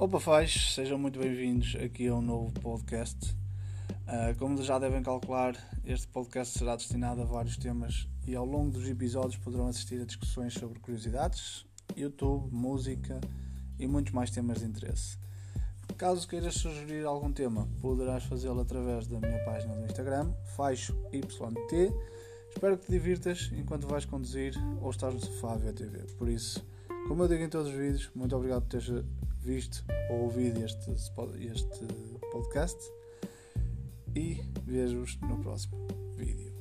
Opa faz, sejam muito bem-vindos aqui a um novo podcast. Uh, como já devem calcular, este podcast será destinado a vários temas e ao longo dos episódios poderão assistir a discussões sobre curiosidades, YouTube, música e muitos mais temas de interesse. Caso queiras sugerir algum tema, poderás fazê-lo através da minha página do Instagram, faixoYT. Espero que te divirtas enquanto vais conduzir ou estás no sofá a ver TV. Por isso, como eu digo em todos os vídeos, muito obrigado por teres visto ou ouvido este, este podcast e vejo-vos no próximo vídeo.